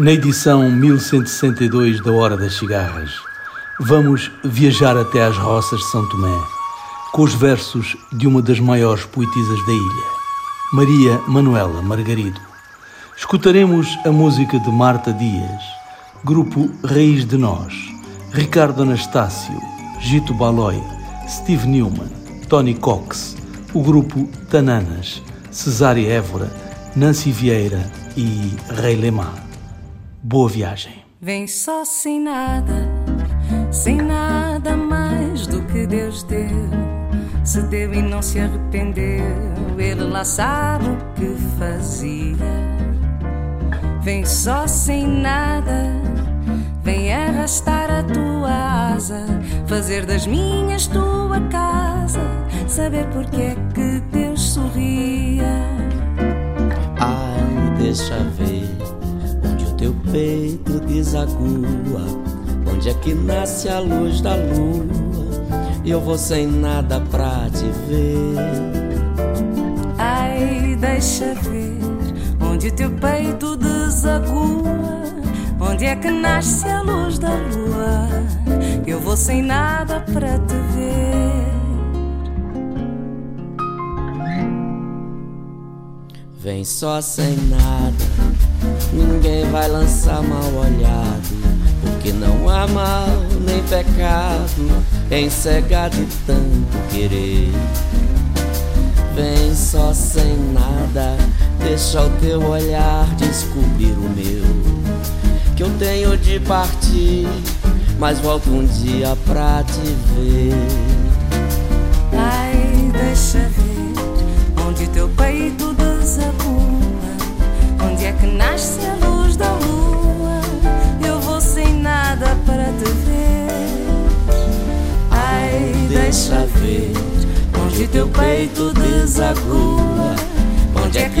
Na edição 1162 da Hora das Cigarras, vamos viajar até às roças de São Tomé, com os versos de uma das maiores poetisas da ilha, Maria Manuela Margarido. Escutaremos a música de Marta Dias, grupo Raiz de Nós, Ricardo Anastácio, Gito Baloi, Steve Newman, Tony Cox, o grupo Tananas, Cesária Évora, Nancy Vieira e Rei Lemar. Boa viagem. Vem só sem nada, sem nada mais do que Deus deu. Se deu e não se arrependeu, Ele lá sabe o que fazia. Vem só sem nada, vem arrastar a tua asa, fazer das minhas tua casa, saber porque é que Deus sorria. Ai, deixa ver peito desagua. Onde é que nasce a luz da lua? E eu vou sem nada pra te ver. Ai, deixa ver onde teu peito desagua. Onde é que nasce a luz da lua? Eu vou sem nada pra te ver. Vem só sem nada Ninguém vai lançar mal olhado, porque não há mal nem pecado em cegar de tanto querer. Vem só sem nada, deixa o teu olhar descobrir o meu. Que eu tenho de partir, mas volto um dia pra te ver. Ai, deixa onde